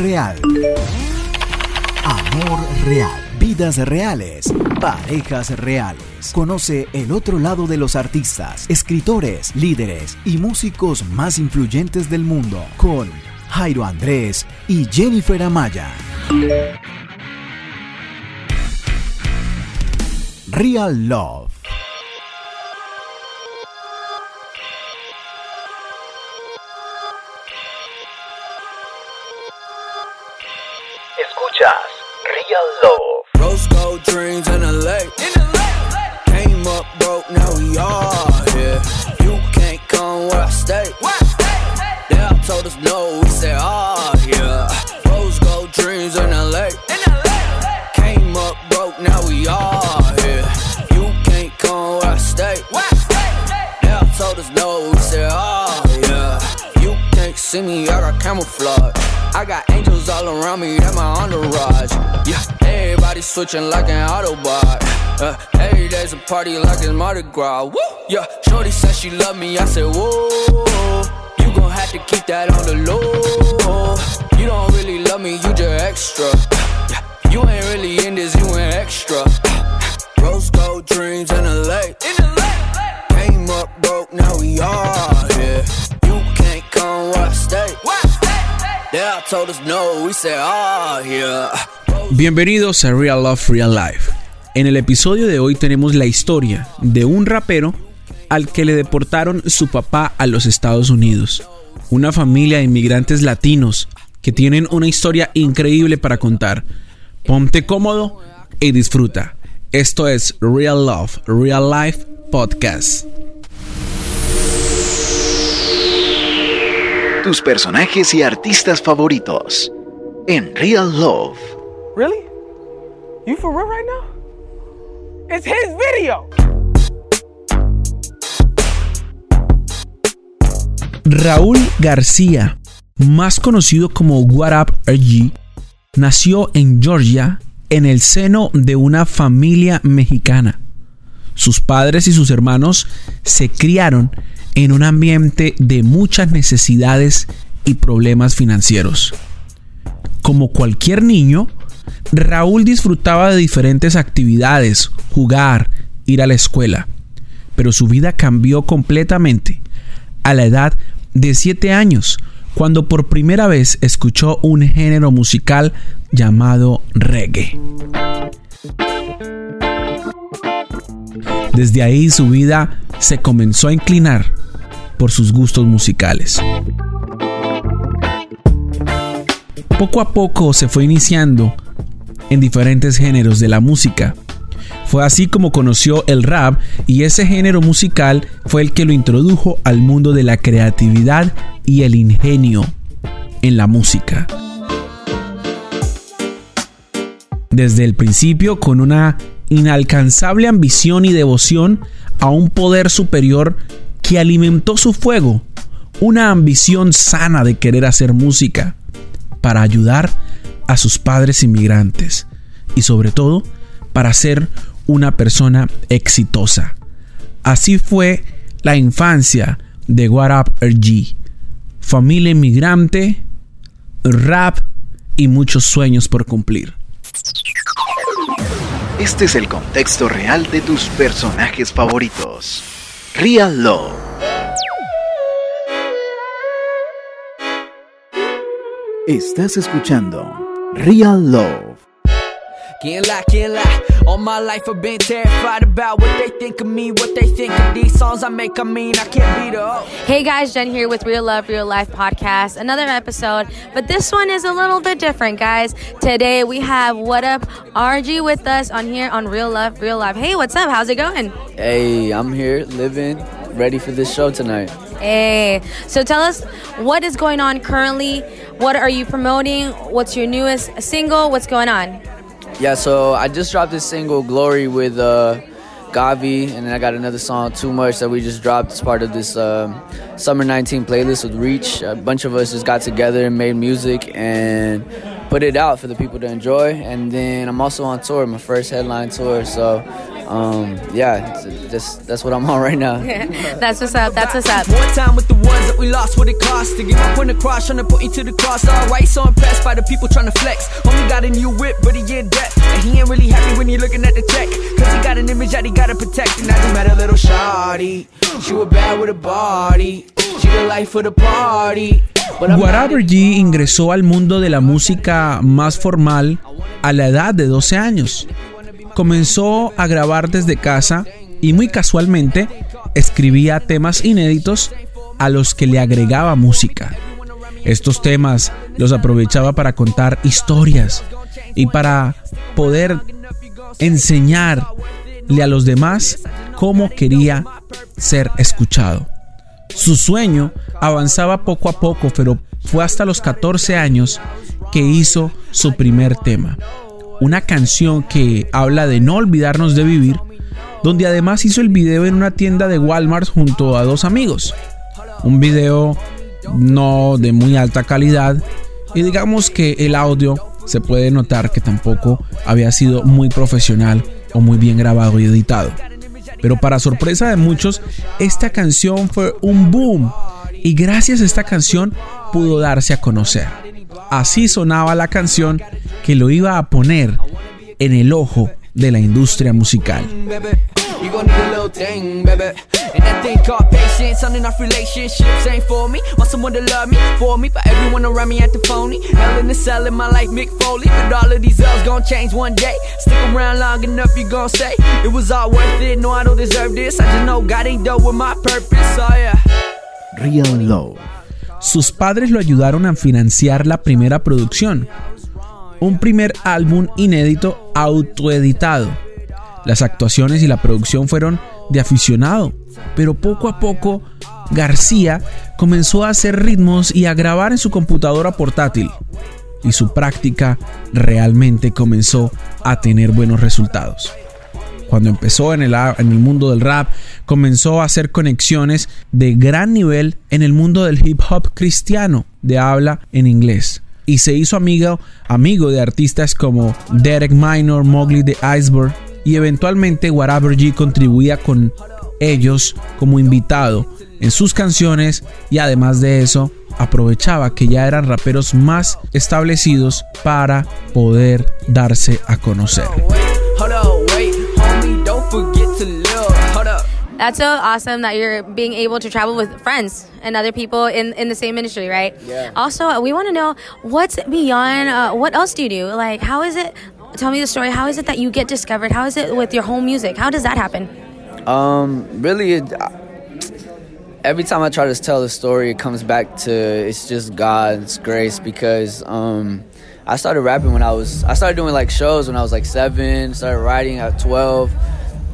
real. Amor real. Vidas reales. Parejas reales. Conoce el otro lado de los artistas, escritores, líderes y músicos más influyentes del mundo con Jairo Andrés y Jennifer Amaya. Real Love. Real Love. Rose gold dreams in the lake. Came up broke, now we are here. You can't come where I stay. They all told us no, we said ah yeah. Switching like an Autobot. Uh, every day's a party like it's Mardi Gras. Woo! Yeah, Shorty said she love me, I said whoa. You gon' have to keep that on the low. You don't really love me, you just extra. Yeah, you ain't really in this, you ain't extra. Rose gold dreams in the lake. Came up broke, now we are here. You can't come where I stay. They all told us no, we said ah yeah. Bienvenidos a Real Love Real Life. En el episodio de hoy tenemos la historia de un rapero al que le deportaron su papá a los Estados Unidos. Una familia de inmigrantes latinos que tienen una historia increíble para contar. Ponte cómodo y disfruta. Esto es Real Love Real Life Podcast. Tus personajes y artistas favoritos en Real Love. Really? You for real right now? It's his video. Raúl García, más conocido como What Up RG, nació en Georgia en el seno de una familia mexicana. Sus padres y sus hermanos se criaron en un ambiente de muchas necesidades y problemas financieros. Como cualquier niño, Raúl disfrutaba de diferentes actividades, jugar, ir a la escuela, pero su vida cambió completamente a la edad de 7 años, cuando por primera vez escuchó un género musical llamado reggae. Desde ahí su vida se comenzó a inclinar por sus gustos musicales. Poco a poco se fue iniciando en diferentes géneros de la música. Fue así como conoció el rap y ese género musical fue el que lo introdujo al mundo de la creatividad y el ingenio en la música. Desde el principio con una inalcanzable ambición y devoción a un poder superior que alimentó su fuego, una ambición sana de querer hacer música para ayudar a sus padres inmigrantes y sobre todo para ser una persona exitosa. Así fue la infancia de What Up RG. Familia inmigrante, rap y muchos sueños por cumplir. Este es el contexto real de tus personajes favoritos. Real Love. Estás escuchando Real Love. Can't lie, can't lie. All my life I've been terrified about what they think of me, what they think of these songs I make. I mean, I can't beat up. Hey guys, Jen here with Real Love, Real Life podcast. Another episode, but this one is a little bit different, guys. Today we have What Up RG with us on here on Real Love, Real Life. Hey, what's up? How's it going? Hey, I'm here living, ready for this show tonight. Hey, so tell us what is going on currently. What are you promoting? What's your newest single? What's going on? Yeah, so I just dropped this single "Glory" with uh, Gavi, and then I got another song "Too Much" that we just dropped as part of this um, Summer 19 playlist with Reach. A bunch of us just got together and made music and put it out for the people to enjoy. And then I'm also on tour, my first headline tour. So um, yeah, just that's what I'm on right now. That's what's up. That's what's up. One time with the ones that we lost, what it cost to get my point across, trying to put you to the cross. Alright, so impressed by the people trying to flex. Homie got a new whip, but he in debt. And he ain't really happy when you're looking at the check. Cause he got an image that he gotta protect. And I just met a little shawty. She was bad with a body. She the life of the party. But I'm not Whatever G ingresó al mundo de la música más formal a la edad de 12 años. Comenzó a grabar desde casa y muy casualmente escribía temas inéditos a los que le agregaba música. Estos temas los aprovechaba para contar historias y para poder enseñarle a los demás cómo quería ser escuchado. Su sueño avanzaba poco a poco, pero fue hasta los 14 años que hizo su primer tema. Una canción que habla de no olvidarnos de vivir, donde además hizo el video en una tienda de Walmart junto a dos amigos. Un video no de muy alta calidad y digamos que el audio se puede notar que tampoco había sido muy profesional o muy bien grabado y editado. Pero para sorpresa de muchos, esta canción fue un boom y gracias a esta canción pudo darse a conocer. Así sonaba la canción que lo iba a poner en el ojo de la industria musical. baby. You gon' need a little thing, baby. And that thing called patience, on and off relationships ain't for me. Want someone to love me, for me, but everyone around me acting phony. Hell in the cell in my life, Mick Foley. But all of these L's gon' change one day. Stick around long enough, you gon' say it was all worth it. No, I don't deserve this. I just know God ain't done with my purpose. Oh yeah. Real Love. Sus padres lo ayudaron a financiar la primera producción, un primer álbum inédito autoeditado. Las actuaciones y la producción fueron de aficionado, pero poco a poco García comenzó a hacer ritmos y a grabar en su computadora portátil, y su práctica realmente comenzó a tener buenos resultados. Cuando empezó en el, en el mundo del rap, comenzó a hacer conexiones de gran nivel en el mundo del hip hop cristiano de habla en inglés. Y se hizo amigo, amigo de artistas como Derek Minor, Mowgli the Iceberg y eventualmente Whatever G contribuía con ellos como invitado en sus canciones y además de eso aprovechaba que ya eran raperos más establecidos para poder darse a conocer. Forget to live. Hold up. That's so awesome that you're being able to travel with friends and other people in, in the same industry, right? Yeah. Also, uh, we want to know what's beyond, uh, what else do you do? Like, how is it, tell me the story, how is it that you get discovered? How is it with your home music? How does that happen? Um, really, it, every time I try to tell the story, it comes back to it's just God's grace because um, I started rapping when I was I started doing like shows when I was like seven. Started writing at twelve,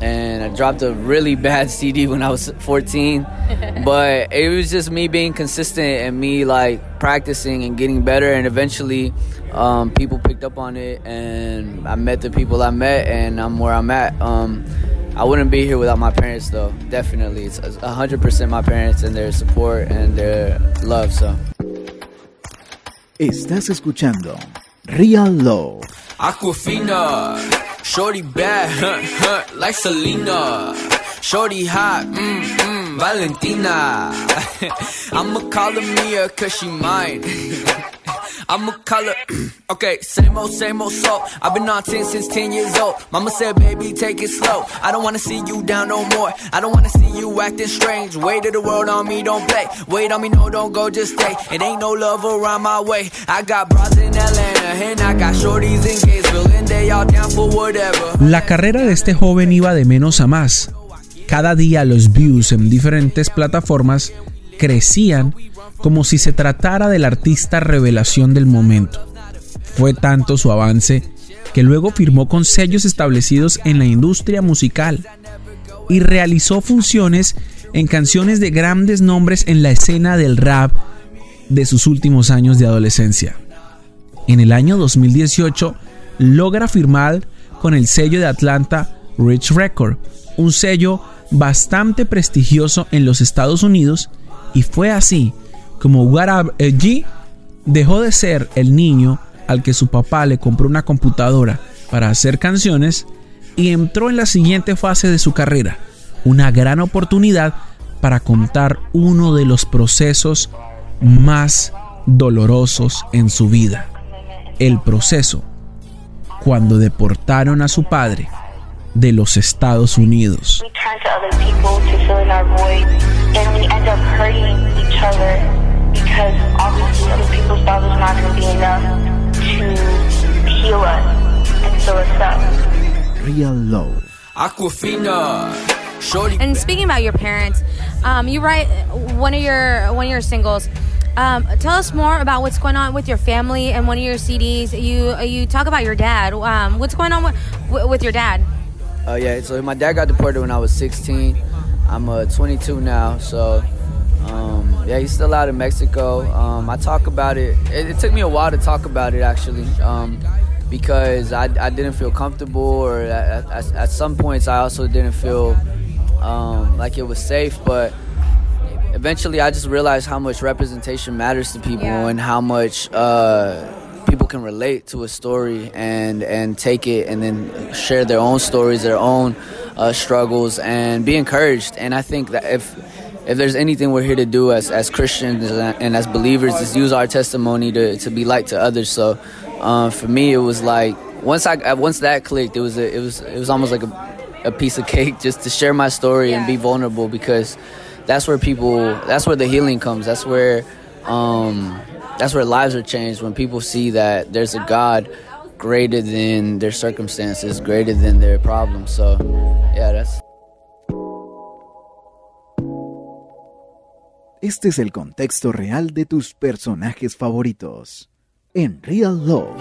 and I dropped a really bad CD when I was fourteen. but it was just me being consistent and me like practicing and getting better, and eventually. Um, people picked up on it, and I met the people I met, and I'm where I'm at. Um, I wouldn't be here without my parents, though. Definitely, it's hundred percent my parents and their support and their love. So. Estás escuchando Real Love. Aquafina, shorty bad, huh, huh, like Selena. Shorty hot, mm, mm, Valentina. I'ma call her Mia cause she mine. I'ma call her, okay, same old, same old soul. I've been on 10 since 10 years old. Mama said, baby, take it slow. I don't wanna see you down no more. I don't wanna see you acting strange. Weight of the world on me, don't play. Wait on me, no, don't go, just stay. It ain't no love around my way. I got bras in Atlanta, and I got shorties in Gainesville, and they all down for whatever. La carrera de este joven iba de menos a más. Cada día los views en diferentes plataformas crecían como si se tratara del artista revelación del momento. Fue tanto su avance que luego firmó con sellos establecidos en la industria musical y realizó funciones en canciones de grandes nombres en la escena del rap de sus últimos años de adolescencia. En el año 2018 logra firmar con el sello de Atlanta Rich Record, un sello bastante prestigioso en los Estados Unidos y fue así como What Up G dejó de ser el niño al que su papá le compró una computadora para hacer canciones y entró en la siguiente fase de su carrera, una gran oportunidad para contar uno de los procesos más dolorosos en su vida. El proceso cuando deportaron a su padre de los Estados Unidos. Because obviously other people's love is not going to be enough to heal us and fill us up. Real Love. Aquafina, shorty. And speaking about your parents, um, you write one of your one of your singles. Um, tell us more about what's going on with your family and one of your CDs. You you talk about your dad. Um, what's going on with, with your dad? Uh, yeah, so my dad got deported when I was 16. I'm uh, 22 now, so um, yeah, he's still out in Mexico. Um, I talk about it. it. It took me a while to talk about it actually, um, because I, I didn't feel comfortable, or at, at, at some points I also didn't feel um, like it was safe. But eventually, I just realized how much representation matters to people Yeah. and how much. Uh, people can relate to a story and and take it and then share their own stories, their own uh, struggles, and be encouraged. And I think that if if there's anything we're here to do as as Christians and as believers, is use our testimony to to be light to others. So uh, for me, it was like once I once that clicked, it was a, it was it was almost like a a piece of cake just to share my story and be vulnerable because that's where people that's where the healing comes. That's where um that's where lives are changed when people see that there's a god greater than their circumstances greater than their problems. So yeah that's Este es el contexto real de tus personajes favoritos. En Real Love.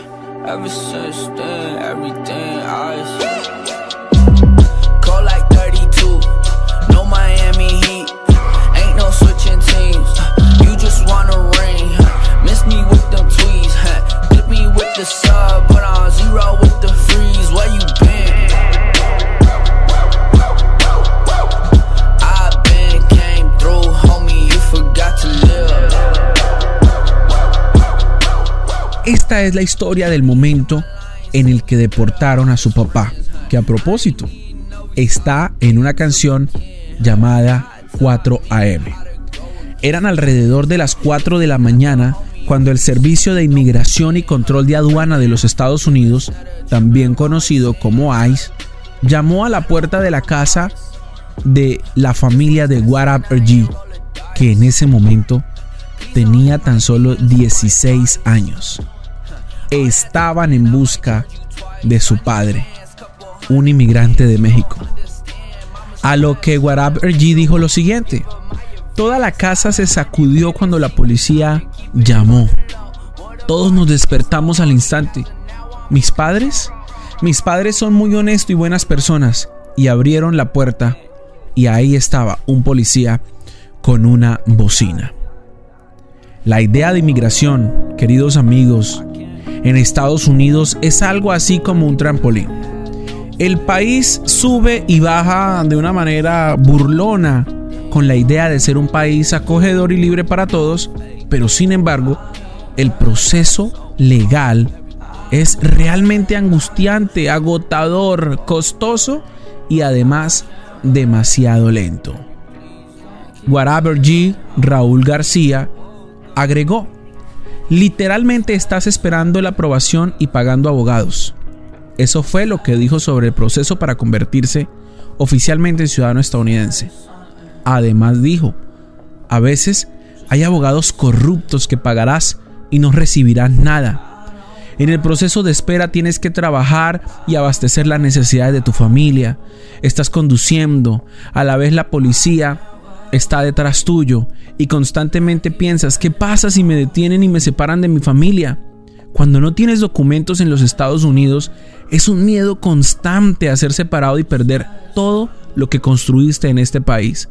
Es la historia del momento en el que deportaron a su papá, que a propósito está en una canción llamada 4 AM. Eran alrededor de las 4 de la mañana cuando el Servicio de Inmigración y Control de Aduana de los Estados Unidos, también conocido como ICE, llamó a la puerta de la casa de la familia de Warab Ergi, que en ese momento tenía tan solo 16 años. Estaban en busca de su padre, un inmigrante de México. A lo que Warab Ergi dijo lo siguiente: Toda la casa se sacudió cuando la policía llamó. Todos nos despertamos al instante. ¿Mis padres? Mis padres son muy honestos y buenas personas. Y abrieron la puerta y ahí estaba un policía con una bocina. La idea de inmigración, queridos amigos, en Estados Unidos es algo así como un trampolín. El país sube y baja de una manera burlona con la idea de ser un país acogedor y libre para todos, pero sin embargo, el proceso legal es realmente angustiante, agotador, costoso y además demasiado lento. Whatever. Raúl García agregó, literalmente estás esperando la aprobación y pagando abogados. Eso fue lo que dijo sobre el proceso para convertirse oficialmente en ciudadano estadounidense. Además dijo, a veces hay abogados corruptos que pagarás y no recibirás nada. En el proceso de espera tienes que trabajar y abastecer las necesidades de tu familia. Estás conduciendo, a la vez la policía está detrás tuyo y constantemente piensas, ¿qué pasa si me detienen y me separan de mi familia? Cuando no tienes documentos en los Estados Unidos, es un miedo constante a ser separado y perder todo lo que construiste en este país.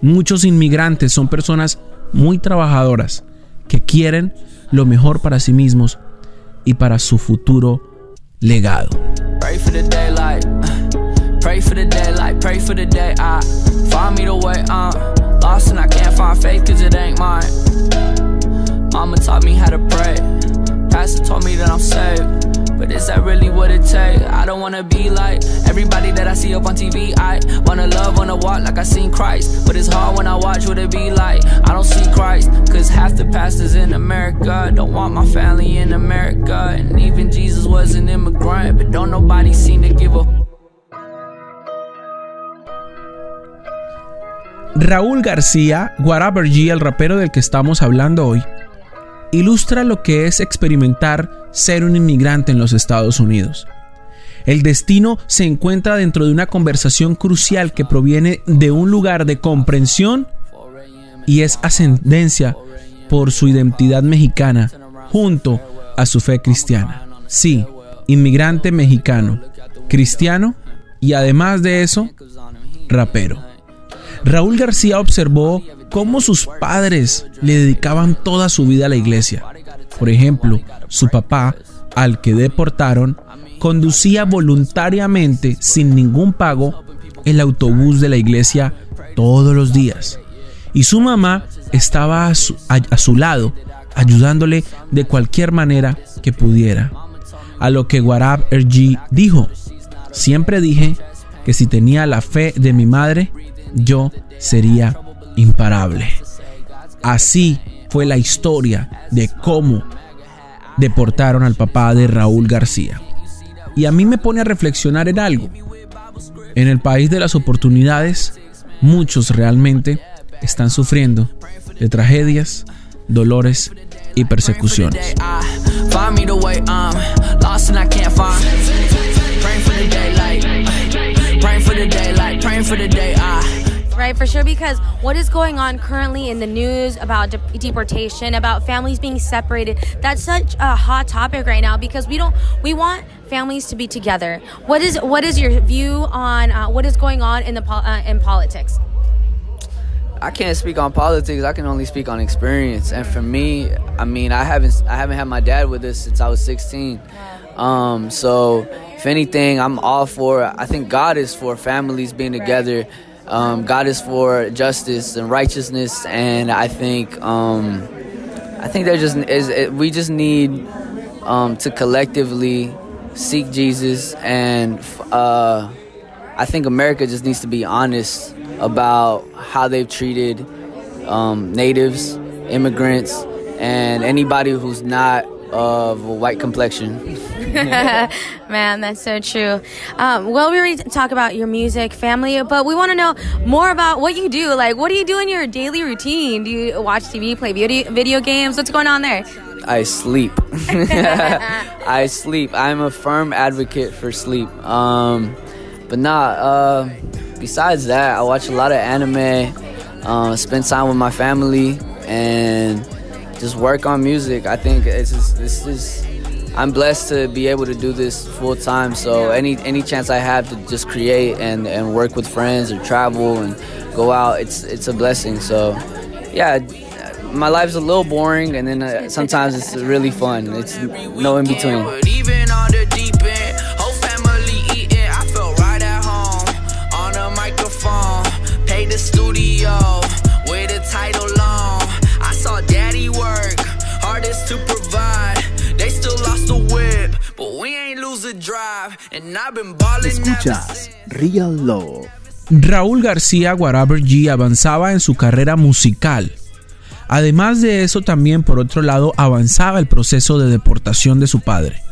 Muchos inmigrantes son personas muy trabajadoras que quieren lo mejor para sí mismos y para su futuro legado. Pray for the day, like Pray for the day I find me the way uh lost and I can't find faith cause it ain't mine. Mama taught me how to pray. Pastor told me that I'm saved. But But is that really what it takes? I don't wanna be like everybody that I see up on TV. I wanna love, wanna walk like I seen Christ. But it's hard when I watch what it be like. I don't see Christ, cause half the pastors in America don't want my family in America. And even Jesus was an immigrant, but don't nobody seem to give a Raúl García, Guaraber G, el rapero del que estamos hablando hoy, ilustra lo que es experimentar ser un inmigrante en los Estados Unidos. El destino se encuentra dentro de una conversación crucial que proviene de un lugar de comprensión y es ascendencia por su identidad mexicana junto a su fe cristiana. Sí, inmigrante mexicano, cristiano y además de eso, rapero. Raúl García observó cómo sus padres le dedicaban toda su vida a la iglesia. Por ejemplo, su papá, al que deportaron, conducía voluntariamente, sin ningún pago, el autobús de la iglesia todos los días. Y su mamá estaba a su, lado, ayudándole de cualquier manera que pudiera. A lo que Warab Ergi dijo, siempre dije que si tenía la fe de mi madre, yo sería imparable. Así fue la historia de cómo deportaron al papá de Raúl García. Y a mí me pone a reflexionar en algo. En el país de las oportunidades, muchos realmente están sufriendo de tragedias, dolores y persecuciones. Right? For sure, because what is going on currently in the news about de- deportation, about families being separated, that's such a hot topic right now because we don't, we want families to be together. What is, what is your view on uh, what is going on in the po- uh, in politics? I can't speak on politics. I can only speak on experience. And for me, I mean, I haven't I haven't had my dad with us since I was 16. Um, so if anything, I'm all for. I think God is for families being together. Um, God is for justice and righteousness, and I think um, I think there just is it, we just need um, to collectively seek Jesus, and uh, I think America just needs to be honest about how they've treated um, natives, immigrants, and anybody who's not of white complexion. Man, that's so true. Um, well, we already talk about your music, family, but we want to know more about what you do. Like, what do you do in your daily routine? Do you watch TV, play video, video games? What's going on there? I sleep. I sleep. I'm a firm advocate for sleep. Um, but nah, uh, besides that, I watch a lot of anime, uh, spend time with my family, and just work on music. I think it's just, this is I'm blessed to be able to do this full time. So any any chance I have to just create and, and work with friends or travel and go out, it's it's a blessing. So yeah, my life's a little boring, and then uh, sometimes it's really fun. It's no in between. Escuchas Real Love. Raúl García Guaraber G avanzaba en su carrera musical. Además de eso, también por otro lado avanzaba el proceso de deportación de su padre.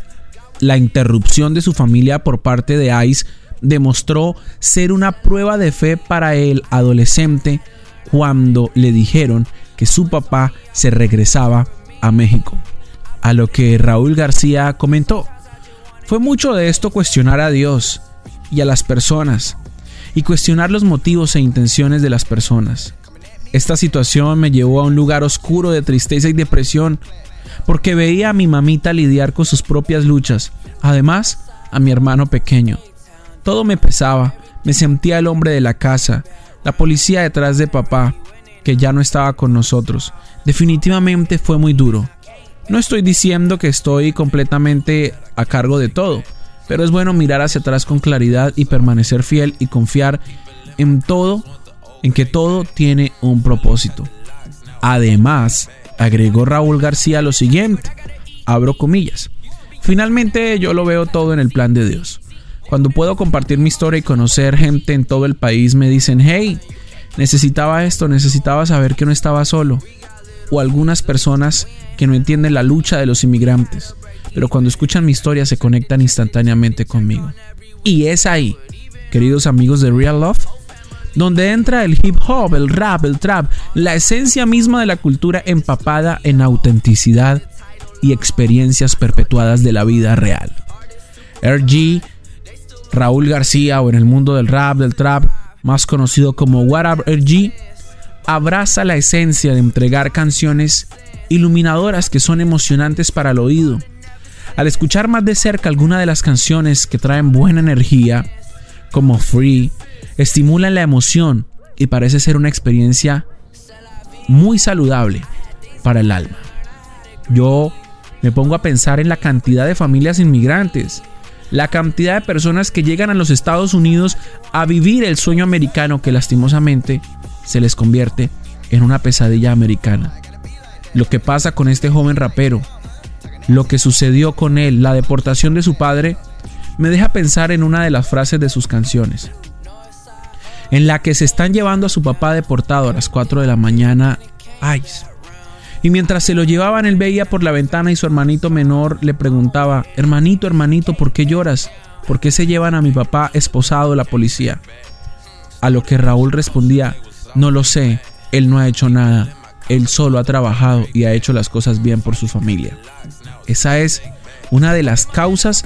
La interrupción de su familia por parte de ICE demostró ser una prueba de fe para el adolescente cuando le dijeron que su papá se regresaba a México. A lo que Raúl García comentó, fue mucho de esto cuestionar a Dios y a las personas, y cuestionar los motivos e intenciones de las personas. Esta situación me llevó a un lugar oscuro de tristeza y depresión, porque veía a mi mamita lidiar con sus propias luchas, además a mi hermano pequeño. Todo me pesaba, me sentía el hombre de la casa, la policía detrás de papá, que ya no estaba con nosotros. Definitivamente fue muy duro. No estoy diciendo que estoy completamente a cargo de todo, pero es bueno mirar hacia atrás con claridad y permanecer fiel y confiar en todo, en que todo tiene un propósito. Además, agregó Raúl García lo siguiente, abro comillas, Finalmente yo lo veo todo en el plan de Dios. Cuando puedo compartir mi historia y conocer gente en todo el país, me dicen, hey, necesitaba esto, necesitaba saber que no estaba solo. O algunas personas que no entienden la lucha de los inmigrantes, pero cuando escuchan mi historia se conectan instantáneamente conmigo. Y es ahí, queridos amigos de Real Love, donde entra el hip hop, el rap, el trap, la esencia misma de la cultura empapada en autenticidad y experiencias perpetuadas de la vida real. RG, Raúl García o en el mundo del rap, del trap, más conocido como What Up RG, abraza la esencia de entregar canciones iluminadoras que son emocionantes para el oído. Al escuchar más de cerca alguna de las canciones que traen buena energía, como Free, estimulan la emoción y parece ser una experiencia muy saludable para el alma. Yo me pongo a pensar en la cantidad de familias inmigrantes, la cantidad de personas que llegan a los Estados Unidos a vivir el sueño americano que lastimosamente se les convierte en una pesadilla americana. Lo que pasa con este joven rapero, lo que sucedió con él, la deportación de su padre, me deja pensar en una de las frases de sus canciones en la que se están llevando a su papá deportado a las 4 de la mañana. Ice. Y mientras se lo llevaban, él veía por la ventana y su hermanito menor le preguntaba, hermanito, hermanito, ¿por qué lloras? ¿Por qué se llevan a mi papá esposado la policía? A lo que Raúl respondía, no lo sé, él no ha hecho nada, él solo ha trabajado y ha hecho las cosas bien por su familia. Esa es una de las causas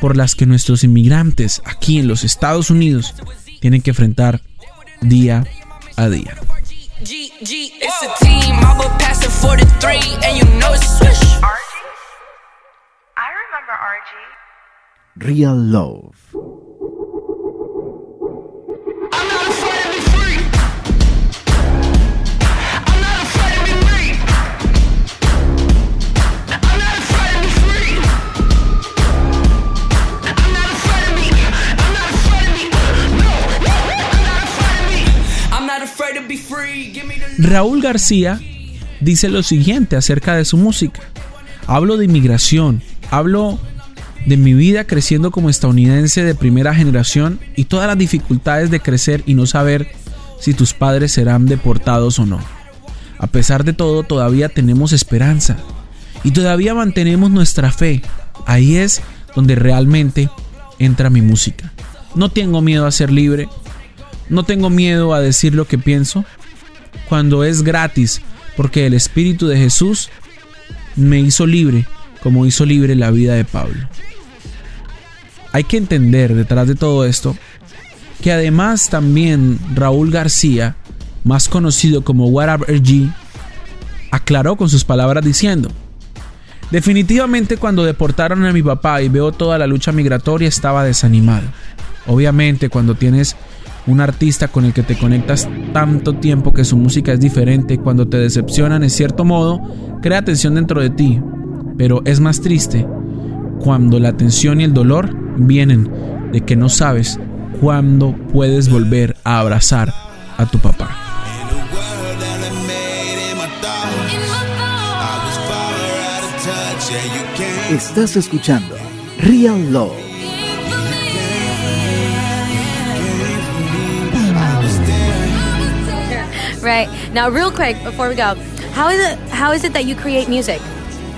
por las que nuestros inmigrantes aquí en los Estados Unidos tienen que enfrentar día a día. Real Love. Raúl García dice lo siguiente acerca de su música. Hablo de inmigración, hablo de mi vida creciendo como estadounidense de primera generación y todas las dificultades de crecer y no saber si tus padres serán deportados o no. A pesar de todo, todavía tenemos esperanza y todavía mantenemos nuestra fe. Ahí es donde realmente entra mi música. No tengo miedo a ser libre, no tengo miedo a decir lo que pienso cuando es gratis, porque el Espíritu de Jesús me hizo libre como hizo libre la vida de Pablo. Hay que entender detrás de todo esto que además también Raúl García, más conocido como What G, aclaró con sus palabras diciendo, definitivamente cuando deportaron a mi papá y veo toda la lucha migratoria estaba desanimado. Obviamente cuando tienes un artista con el que te conectas tanto tiempo que su música es diferente, cuando te decepcionan en cierto modo, crea tensión dentro de ti. Pero es más triste cuando la tensión y el dolor vienen de que no sabes cuándo puedes volver a abrazar a tu papá. Estás escuchando Real Love Right. Now, real quick before we go, how is it? How is it that you create music?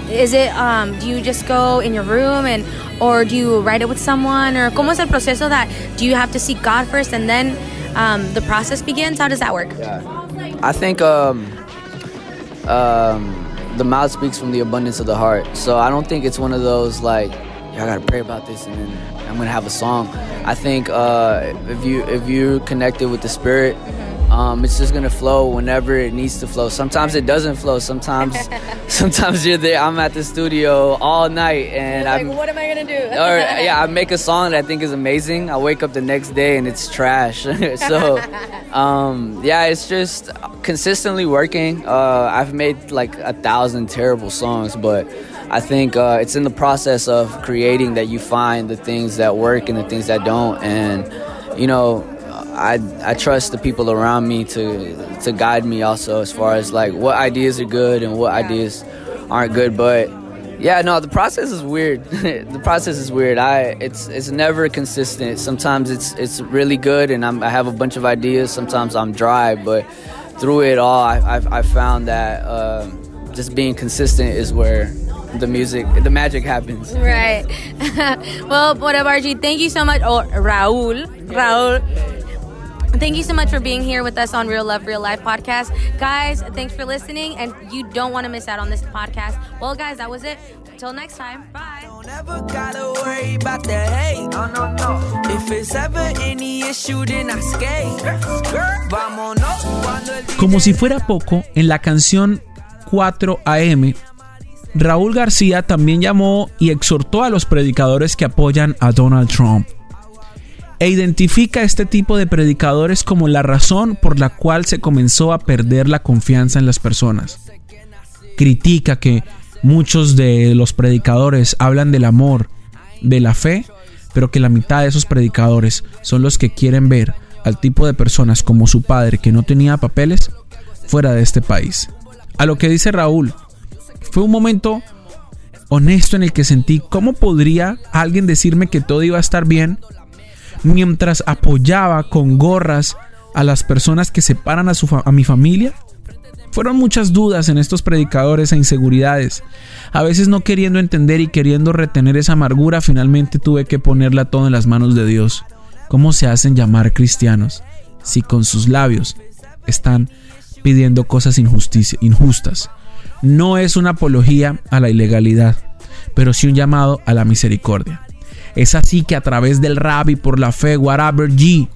Is it? Um, do you just go in your room and, or do you write it with someone, or cómo es el proceso that? Do you have to seek God first and then um, the process begins? How does that work? Yeah. I think um, um, the mouth speaks from the abundance of the heart. So I don't think it's one of those like, I gotta pray about this and then I'm gonna have a song. I think uh, if you if you're connected with the Spirit um, it's just gonna flow whenever it needs to flow. Sometimes it doesn't flow. Sometimes, sometimes you're there. I'm at the studio all night, and I'm like, what am I gonna do? or yeah, I make a song that I think is amazing. I wake up the next day and it's trash. so, um, yeah, it's just consistently working. Uh, I've made like a thousand terrible songs, but I think uh, it's in the process of creating that you find the things that work and the things that don't, and you know I I trust the people around me to to guide me also as far as like what ideas are good and what ideas aren't good. But Yeah, no, the process is weird. the process is weird. I it's it's never consistent. Sometimes it's it's really good, and I'm, I have a bunch of ideas. Sometimes I'm dry, but through it all, I I've, I found that uh, just being consistent is where the music, the magic happens. Right. well, what up, RG? Thank you so much. Oh, Raul. Raul. Thank you so much for being here with us on Real Love, Real Life podcast. Guys, thanks for listening, and you don't want to miss out on this podcast. Well, guys, that was it. Until next time, bye. Never gotta worry about the hate. No, no, no. If it's ever any issue, then I skate. Vámonos Como si fuera poco, en la canción 4 AM, Raúl García también llamó y exhortó a los predicadores que apoyan a Donald Trump e identifica este tipo de predicadores como la razón por la cual se comenzó a perder la confianza en las personas. Critica que muchos de los predicadores hablan del amor, de la fe, pero que la mitad de esos predicadores son los que quieren ver al tipo de personas como su padre que no tenía papeles fuera de este país. A lo que dice Raúl, fue un momento honesto en el que sentí cómo podría alguien decirme que todo iba a estar bien mientras apoyaba con gorras a las personas que separan a, su fa- a mi familia? Fueron muchas dudas en estos predicadores e inseguridades. A veces no queriendo entender y queriendo retener esa amargura, finalmente tuve que ponerla todo en las manos de Dios. ¿Cómo se hacen llamar cristianos si con sus labios están pidiendo cosas injustas? No es una apología a la ilegalidad, pero sí un llamado a la misericordia. Es así que a través del rap y por la fe, Whatever G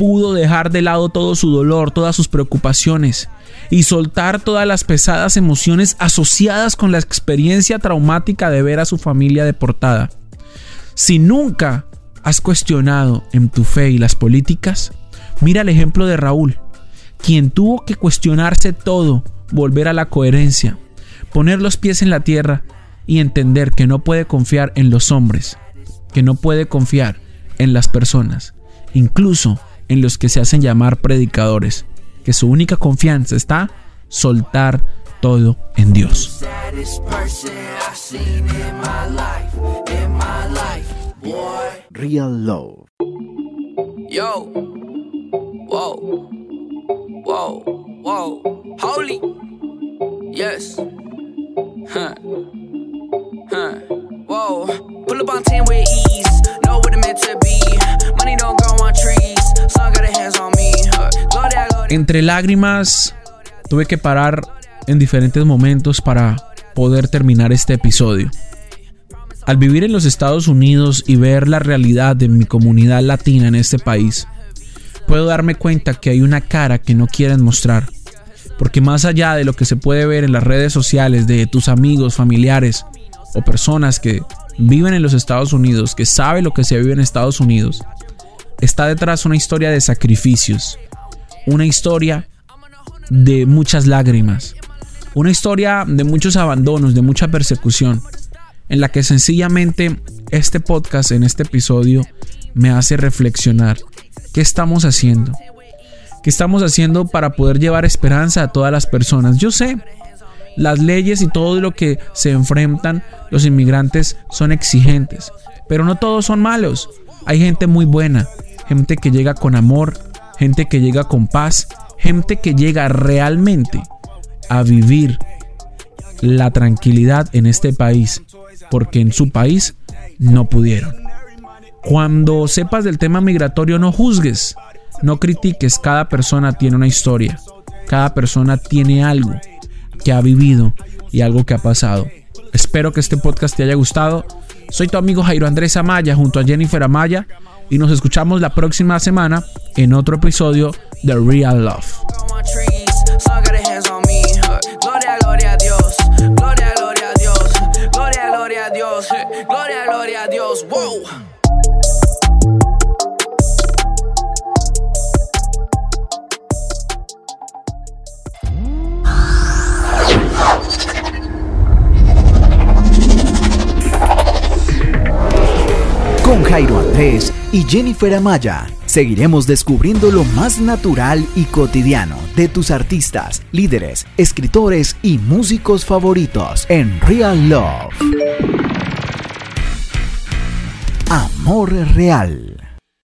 pudo dejar de lado todo su dolor, todas sus preocupaciones y soltar todas las pesadas emociones asociadas con la experiencia traumática de ver a su familia deportada. Si nunca has cuestionado en tu fe y las políticas, mira el ejemplo de Raúl, quien tuvo que cuestionarse todo, volver a la coherencia, poner los pies en la tierra y entender que no puede confiar en los hombres, que no puede confiar en las personas, incluso en los que se hacen llamar predicadores, que su única confianza está soltar todo en Dios. Real Love. Yo, whoa, whoa, whoa, holy, yes, huh, huh, whoa. Pull up on 10 with ease, know what it meant to be. Money don't grow on trees, sun got her hands on me. Huh. Gloria, gloria. Entre lágrimas tuve que parar en diferentes momentos para poder terminar este episodio. Al vivir en los Estados Unidos y ver la realidad de mi comunidad latina en este país, puedo darme cuenta que hay una cara que no quieren mostrar. Porque más allá de lo que se puede ver en las redes sociales de tus amigos, familiares o personas que viven en los Estados Unidos, que saben lo que se vive en Estados Unidos, está detrás una historia de sacrificios, una historia de muchas lágrimas, una historia de muchos abandonos, de mucha persecución, en la que sencillamente este podcast, en este episodio, me hace reflexionar qué estamos haciendo, qué estamos haciendo para poder llevar esperanza a todas las personas. Yo sé, las leyes y todo lo que se enfrentan los inmigrantes son exigentes, pero no todos son malos. Hay gente muy buena, gente que llega con amor, gente que llega con paz, gente que llega realmente a vivir la tranquilidad en este país, porque en su país no pudieron. Cuando sepas del tema migratorio no juzgues, no critiques, cada persona tiene una historia, cada persona tiene algo que ha vivido y algo que ha pasado. Espero que este podcast te haya gustado. Soy tu amigo Jairo Andrés Amaya junto a Jennifer Amaya y nos escuchamos la próxima semana en otro episodio de Real Love. Gloria, gloria a Dios. Con Jairo Andrés y Jennifer Amaya. Seguiremos descubriendo lo más natural y cotidiano de tus artistas, líderes, escritores y músicos favoritos en Real Love. Amor Real.